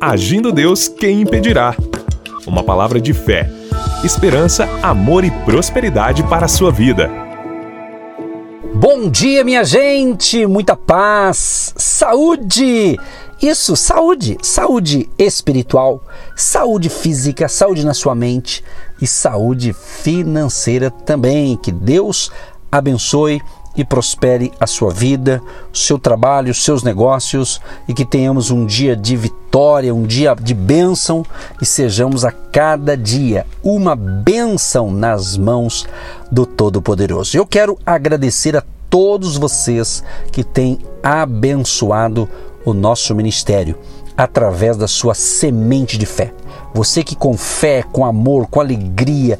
Agindo Deus, quem impedirá? Uma palavra de fé, esperança, amor e prosperidade para a sua vida. Bom dia, minha gente! Muita paz, saúde! Isso, saúde, saúde espiritual, saúde física, saúde na sua mente e saúde financeira também. Que Deus abençoe e prospere a sua vida, o seu trabalho, os seus negócios e que tenhamos um dia de vitória, um dia de bênção e sejamos a cada dia uma bênção nas mãos do Todo-Poderoso. Eu quero agradecer a todos vocês que têm abençoado o nosso ministério através da sua semente de fé. Você que com fé, com amor, com alegria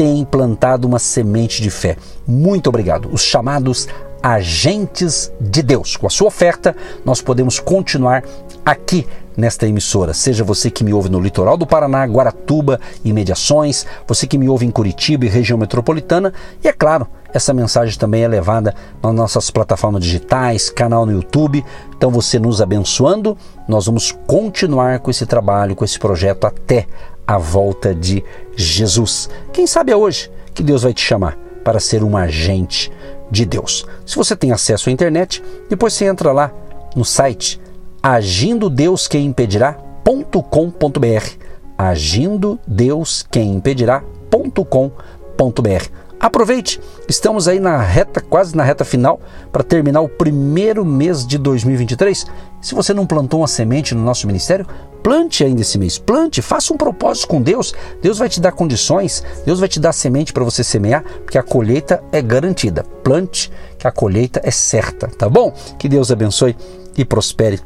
tem plantado uma semente de fé. Muito obrigado. Os chamados agentes de Deus. Com a sua oferta, nós podemos continuar aqui nesta emissora. Seja você que me ouve no litoral do Paraná, Guaratuba e Mediações, você que me ouve em Curitiba e região metropolitana, e é claro, essa mensagem também é levada nas nossas plataformas digitais, canal no YouTube. Então você nos abençoando, nós vamos continuar com esse trabalho, com esse projeto até a volta de Jesus. Quem sabe é hoje que Deus vai te chamar para ser um agente de Deus. Se você tem acesso à internet, depois você entra lá no site agindo Deus quem impedirá.com.br. Agindo Deus quem impedirá.com.br. Aproveite, estamos aí na reta, quase na reta final, para terminar o primeiro mês de 2023. Se você não plantou uma semente no nosso ministério, plante ainda esse mês, plante, faça um propósito com Deus. Deus vai te dar condições, Deus vai te dar semente para você semear, porque a colheita é garantida. Plante, que a colheita é certa, tá bom? Que Deus abençoe e prospere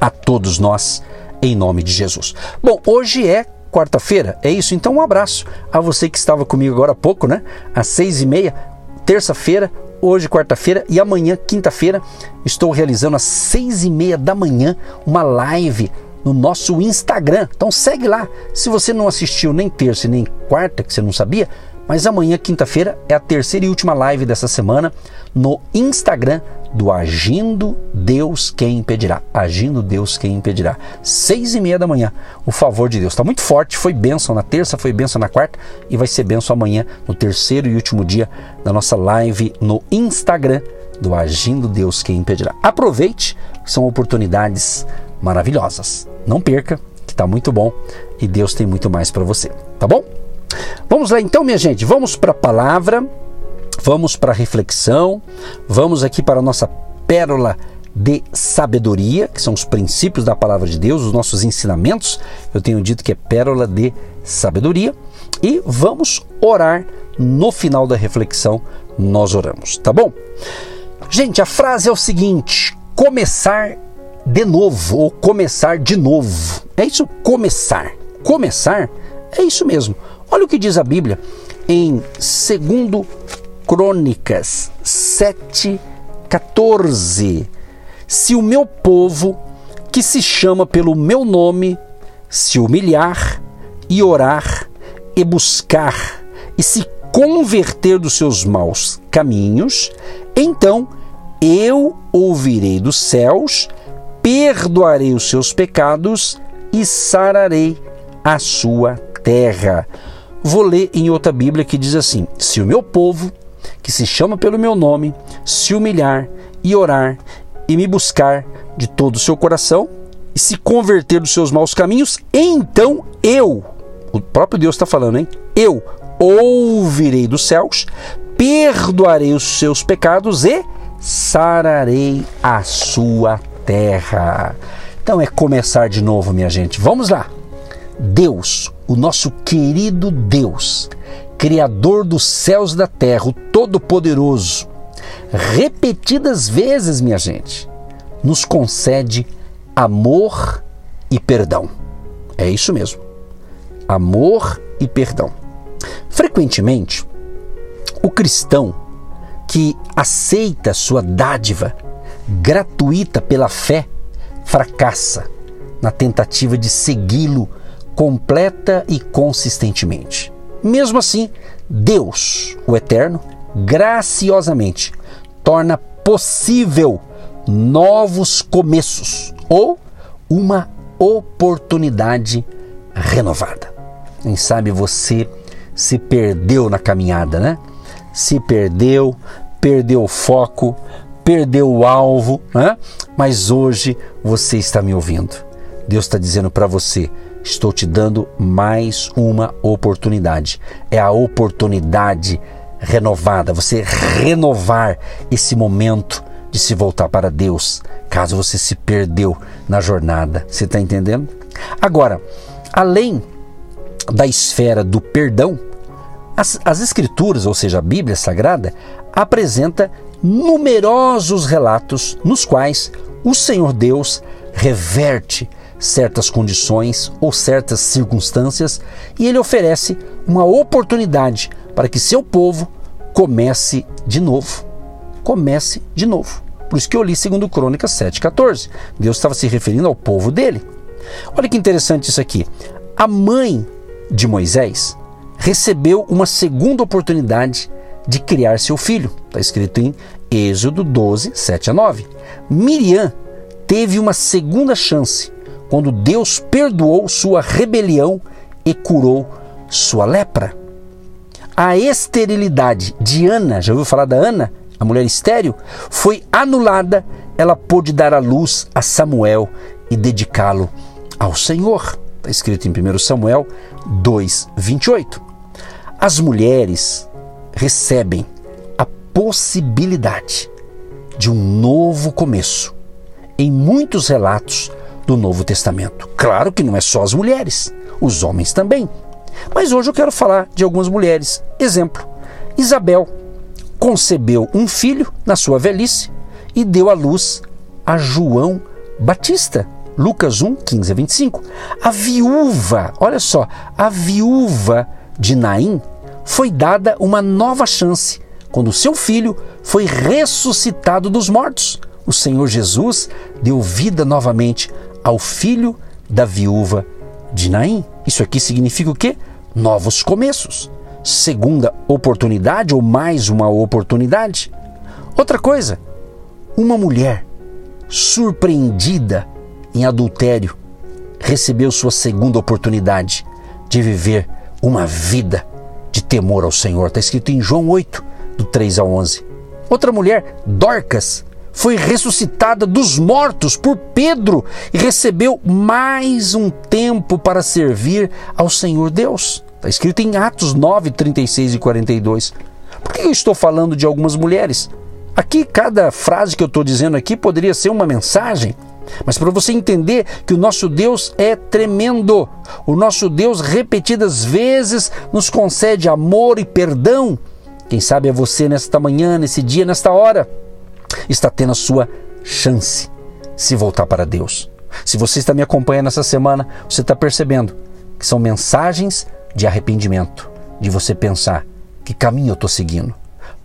a todos nós, em nome de Jesus. Bom, hoje é quarta-feira. É isso? Então um abraço a você que estava comigo agora há pouco, né? Às seis e meia, terça-feira, hoje quarta-feira e amanhã, quinta-feira, estou realizando às seis e meia da manhã uma live no nosso Instagram. Então segue lá. Se você não assistiu nem terça nem quarta, que você não sabia, mas amanhã, quinta-feira, é a terceira e última live dessa semana no Instagram do Agindo Deus Quem Impedirá. Agindo Deus Quem Impedirá. Seis e meia da manhã. O favor de Deus está muito forte. Foi bênção na terça, foi bênção na quarta e vai ser bênção amanhã, no terceiro e último dia da nossa live no Instagram do Agindo Deus Quem Impedirá. Aproveite, são oportunidades maravilhosas. Não perca, que está muito bom e Deus tem muito mais para você. Tá bom? Vamos lá então, minha gente, vamos para a palavra, vamos para a reflexão, vamos aqui para a nossa pérola de sabedoria, que são os princípios da palavra de Deus, os nossos ensinamentos. Eu tenho dito que é pérola de sabedoria. E vamos orar no final da reflexão. Nós oramos, tá bom? Gente, a frase é o seguinte: começar de novo ou começar de novo. É isso, começar. Começar é isso mesmo. Olha o que diz a Bíblia em 2 Crônicas 7,14. Se o meu povo, que se chama pelo meu nome, se humilhar e orar e buscar e se converter dos seus maus caminhos, então eu ouvirei dos céus, perdoarei os seus pecados e sararei a sua terra. Vou ler em outra Bíblia que diz assim: Se o meu povo, que se chama pelo meu nome, se humilhar e orar e me buscar de todo o seu coração e se converter dos seus maus caminhos, então eu, o próprio Deus está falando, hein? Eu ouvirei dos céus, perdoarei os seus pecados e sararei a sua terra. Então é começar de novo, minha gente. Vamos lá. Deus, o nosso querido Deus, Criador dos céus e da terra, o Todo-Poderoso, repetidas vezes, minha gente, nos concede amor e perdão. É isso mesmo. Amor e perdão. Frequentemente, o cristão que aceita sua dádiva gratuita pela fé fracassa na tentativa de segui-lo completa e consistentemente. Mesmo assim, Deus, o Eterno, graciosamente torna possível novos começos ou uma oportunidade renovada. Quem sabe você se perdeu na caminhada, né? Se perdeu, perdeu o foco, perdeu o alvo, né? Mas hoje você está me ouvindo. Deus está dizendo para você: estou te dando mais uma oportunidade. É a oportunidade renovada, você renovar esse momento de se voltar para Deus, caso você se perdeu na jornada. Você está entendendo? Agora, além da esfera do perdão, as, as Escrituras, ou seja, a Bíblia Sagrada, apresenta numerosos relatos nos quais o Senhor Deus reverte certas condições ou certas circunstâncias e ele oferece uma oportunidade para que seu povo comece de novo. Comece de novo. Por isso que eu li 2 Crônicas 7,14. Deus estava se referindo ao povo dele. Olha que interessante isso aqui. A mãe de Moisés recebeu uma segunda oportunidade de criar seu filho. Está escrito em Êxodo 12, 7 a 9. Miriam teve uma segunda chance quando Deus perdoou sua rebelião e curou sua lepra. A esterilidade de Ana, já ouviu falar da Ana, a mulher estéril, foi anulada. Ela pôde dar à luz a Samuel e dedicá-lo ao Senhor. Está escrito em 1 Samuel 2, 28. As mulheres recebem a possibilidade de um novo começo. Em muitos relatos, do Novo Testamento. Claro que não é só as mulheres, os homens também. Mas hoje eu quero falar de algumas mulheres. Exemplo: Isabel concebeu um filho na sua velhice e deu à luz a João Batista. Lucas 1, 15 a 25. A viúva, olha só, a viúva de Naim foi dada uma nova chance quando seu filho foi ressuscitado dos mortos. O Senhor Jesus deu vida novamente ao filho da viúva de Naim. Isso aqui significa o quê? Novos começos. Segunda oportunidade ou mais uma oportunidade. Outra coisa, uma mulher surpreendida em adultério recebeu sua segunda oportunidade de viver uma vida de temor ao Senhor. Está escrito em João 8, do 3 ao 11. Outra mulher, Dorcas, foi ressuscitada dos mortos por Pedro e recebeu mais um tempo para servir ao Senhor Deus. Está escrito em Atos 9, 36 e 42. Por que eu estou falando de algumas mulheres? Aqui, cada frase que eu estou dizendo aqui poderia ser uma mensagem. Mas para você entender que o nosso Deus é tremendo, o nosso Deus repetidas vezes nos concede amor e perdão. Quem sabe é você nesta manhã, nesse dia, nesta hora está tendo a sua chance se voltar para Deus. Se você está me acompanhando essa semana, você está percebendo que são mensagens de arrependimento, de você pensar que caminho eu estou seguindo,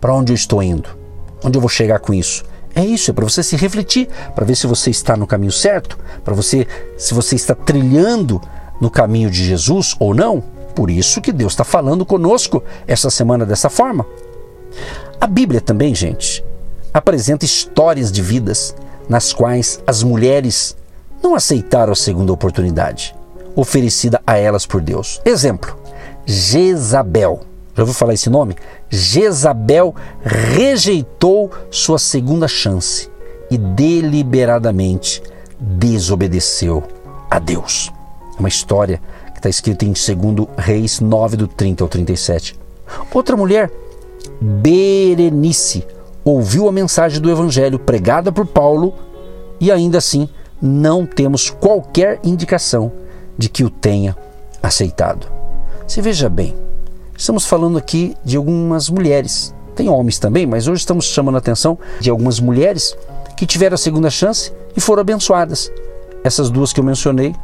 para onde eu estou indo, onde eu vou chegar com isso. É isso, é para você se refletir, para ver se você está no caminho certo, para você se você está trilhando no caminho de Jesus ou não. Por isso que Deus está falando conosco essa semana dessa forma. A Bíblia também, gente, apresenta histórias de vidas nas quais as mulheres não aceitaram a segunda oportunidade oferecida a elas por Deus. Exemplo: Jezabel. Já ouviu falar esse nome? Jezabel rejeitou sua segunda chance e deliberadamente desobedeceu a Deus. É uma história que está escrita em 2 Reis 9, do 30 ao 37. Outra mulher, Berenice, ouviu a mensagem do Evangelho pregada por Paulo e ainda assim não temos qualquer indicação de que o tenha aceitado. Se veja bem, estamos falando aqui de algumas mulheres, tem homens também, mas hoje estamos chamando a atenção de algumas mulheres que tiveram a segunda chance e foram abençoadas. Essas duas que eu mencionei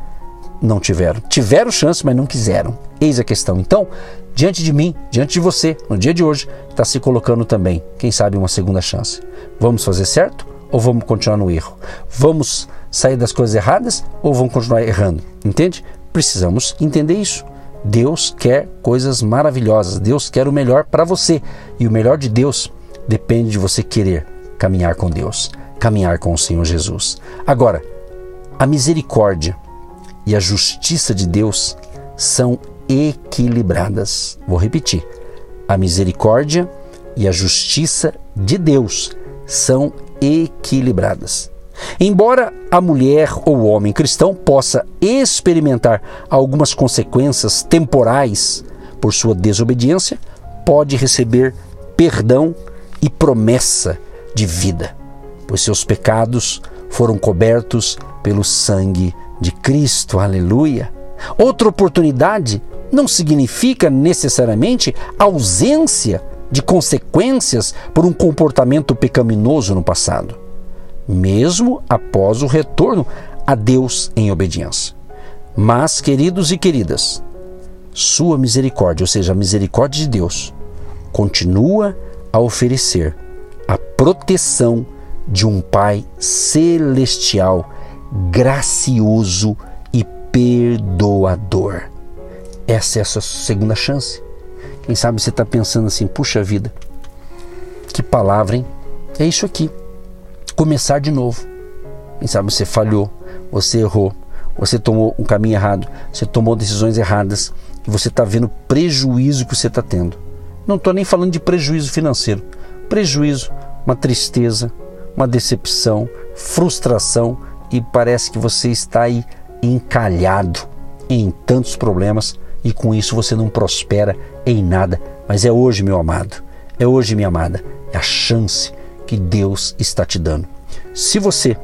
não tiveram. Tiveram chance, mas não quiseram. Eis a questão. Então, diante de mim, diante de você, no dia de hoje, está se colocando também, quem sabe, uma segunda chance. Vamos fazer certo ou vamos continuar no erro? Vamos sair das coisas erradas ou vamos continuar errando? Entende? Precisamos entender isso. Deus quer coisas maravilhosas. Deus quer o melhor para você. E o melhor de Deus depende de você querer caminhar com Deus, caminhar com o Senhor Jesus. Agora, a misericórdia e a justiça de Deus são equilibradas. Vou repetir. A misericórdia e a justiça de Deus são equilibradas. Embora a mulher ou o homem cristão possa experimentar algumas consequências temporais por sua desobediência, pode receber perdão e promessa de vida, pois seus pecados foram cobertos pelo sangue de Cristo. Aleluia! Outra oportunidade não significa necessariamente ausência de consequências por um comportamento pecaminoso no passado, mesmo após o retorno a Deus em obediência. Mas, queridos e queridas, sua misericórdia, ou seja, a misericórdia de Deus, continua a oferecer a proteção de um Pai celestial, gracioso e perdoador. Essa é a sua segunda chance. Quem sabe você está pensando assim, puxa vida, que palavra, hein? É isso aqui. Começar de novo. Quem sabe você falhou, você errou, você tomou um caminho errado, você tomou decisões erradas e você está vendo prejuízo que você está tendo. Não estou nem falando de prejuízo financeiro. Prejuízo, uma tristeza, uma decepção, frustração e parece que você está aí encalhado em tantos problemas e com isso você não prospera em nada. Mas é hoje, meu amado, é hoje, minha amada, é a chance que Deus está te dando. Se você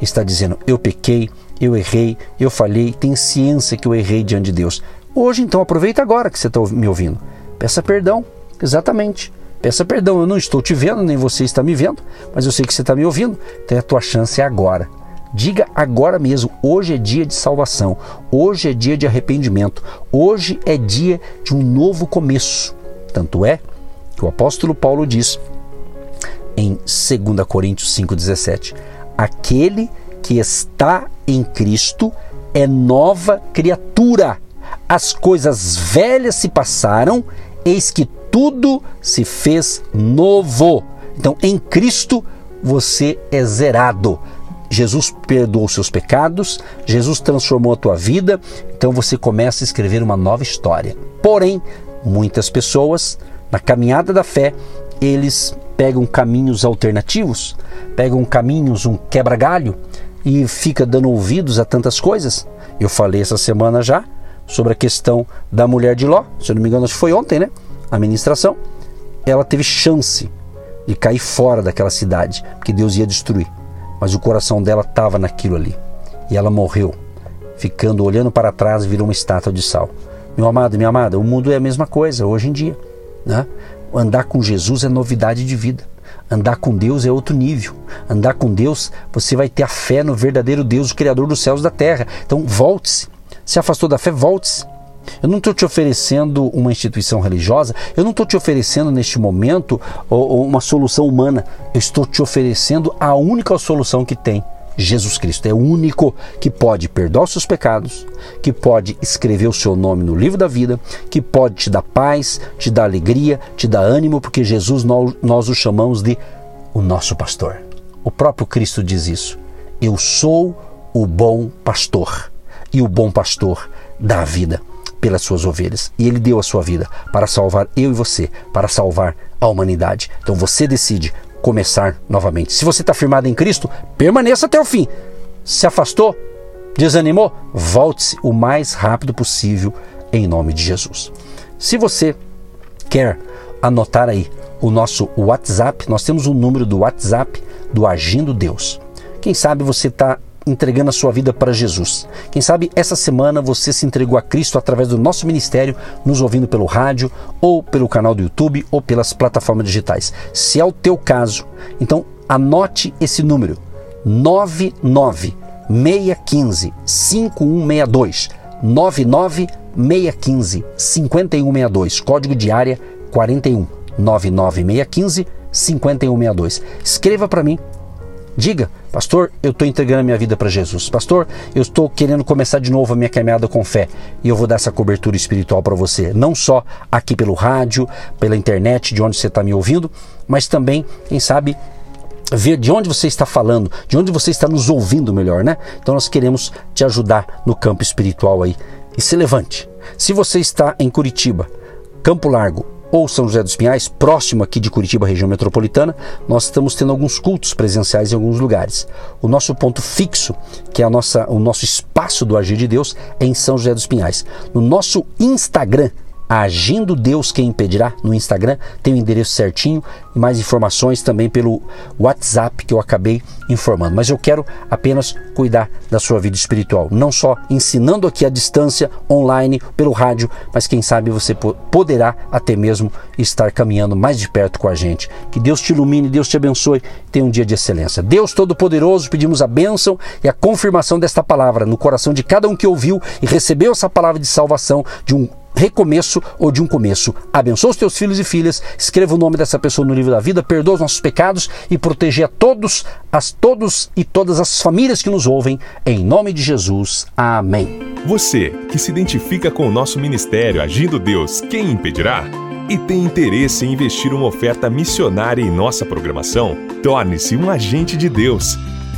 está dizendo, eu pequei, eu errei, eu falhei, tem ciência que eu errei diante de Deus. Hoje, então, aproveita agora que você está me ouvindo. Peça perdão, exatamente. Peça perdão, eu não estou te vendo, nem você está me vendo, mas eu sei que você está me ouvindo, então a tua chance é agora. Diga agora mesmo: hoje é dia de salvação, hoje é dia de arrependimento, hoje é dia de um novo começo. Tanto é que o apóstolo Paulo diz em 2 Coríntios 5,17: Aquele que está em Cristo é nova criatura. As coisas velhas se passaram, eis que tudo se fez novo. Então, em Cristo você é zerado. Jesus perdoou seus pecados, Jesus transformou a tua vida, então você começa a escrever uma nova história. Porém, muitas pessoas, na caminhada da fé, eles pegam caminhos alternativos, pegam caminhos, um quebra-galho e fica dando ouvidos a tantas coisas. Eu falei essa semana já sobre a questão da mulher de Ló, se eu não me engano, acho que foi ontem, né? A ministração. Ela teve chance de cair fora daquela cidade, porque Deus ia destruir mas o coração dela estava naquilo ali. E ela morreu, ficando olhando para trás, virou uma estátua de sal. Meu amado, minha amada, o mundo é a mesma coisa hoje em dia. Né? Andar com Jesus é novidade de vida. Andar com Deus é outro nível. Andar com Deus, você vai ter a fé no verdadeiro Deus, o Criador dos céus e da terra. Então, volte-se. Se afastou da fé, volte-se. Eu não estou te oferecendo uma instituição religiosa, eu não estou te oferecendo neste momento uma solução humana, eu estou te oferecendo a única solução que tem. Jesus Cristo é o único que pode perdoar os seus pecados, que pode escrever o seu nome no livro da vida, que pode te dar paz, te dar alegria, te dar ânimo, porque Jesus nós, nós o chamamos de o nosso pastor. O próprio Cristo diz isso. Eu sou o bom pastor e o bom pastor dá a vida pelas suas ovelhas. E ele deu a sua vida para salvar eu e você, para salvar a humanidade. Então você decide começar novamente. Se você está firmado em Cristo, permaneça até o fim. Se afastou, desanimou, volte-se o mais rápido possível em nome de Jesus. Se você quer anotar aí o nosso WhatsApp, nós temos o um número do WhatsApp do Agindo Deus. Quem sabe você está entregando a sua vida para Jesus. Quem sabe essa semana você se entregou a Cristo através do nosso ministério, nos ouvindo pelo rádio, ou pelo canal do YouTube, ou pelas plataformas digitais. Se é o teu caso, então anote esse número: 99 615 5162. 99 615 5162. Código de área 41 99615 5162. Escreva para mim Diga, pastor, eu estou entregando a minha vida para Jesus. Pastor, eu estou querendo começar de novo a minha caminhada com fé. E eu vou dar essa cobertura espiritual para você. Não só aqui pelo rádio, pela internet, de onde você está me ouvindo, mas também, quem sabe, ver de onde você está falando, de onde você está nos ouvindo melhor, né? Então nós queremos te ajudar no campo espiritual aí. E se levante. Se você está em Curitiba, Campo Largo ou São José dos Pinhais, próximo aqui de Curitiba, região metropolitana, nós estamos tendo alguns cultos presenciais em alguns lugares. O nosso ponto fixo, que é a nossa, o nosso espaço do Agir de Deus, é em São José dos Pinhais. No nosso Instagram, Agindo Deus Quem Impedirá no Instagram, tem o endereço certinho e mais informações também pelo WhatsApp que eu acabei informando. Mas eu quero apenas cuidar da sua vida espiritual, não só ensinando aqui à distância, online, pelo rádio, mas quem sabe você poderá até mesmo estar caminhando mais de perto com a gente. Que Deus te ilumine, Deus te abençoe, tenha um dia de excelência. Deus Todo-Poderoso, pedimos a bênção e a confirmação desta palavra no coração de cada um que ouviu e recebeu essa palavra de salvação de um recomeço ou de um começo. Abençoa os teus filhos e filhas, escreva o nome dessa pessoa no livro da vida, perdoa os nossos pecados e proteja a todos, as todos e todas as famílias que nos ouvem, em nome de Jesus. Amém. Você que se identifica com o nosso ministério Agindo Deus, quem impedirá? E tem interesse em investir uma oferta missionária em nossa programação? Torne-se um agente de Deus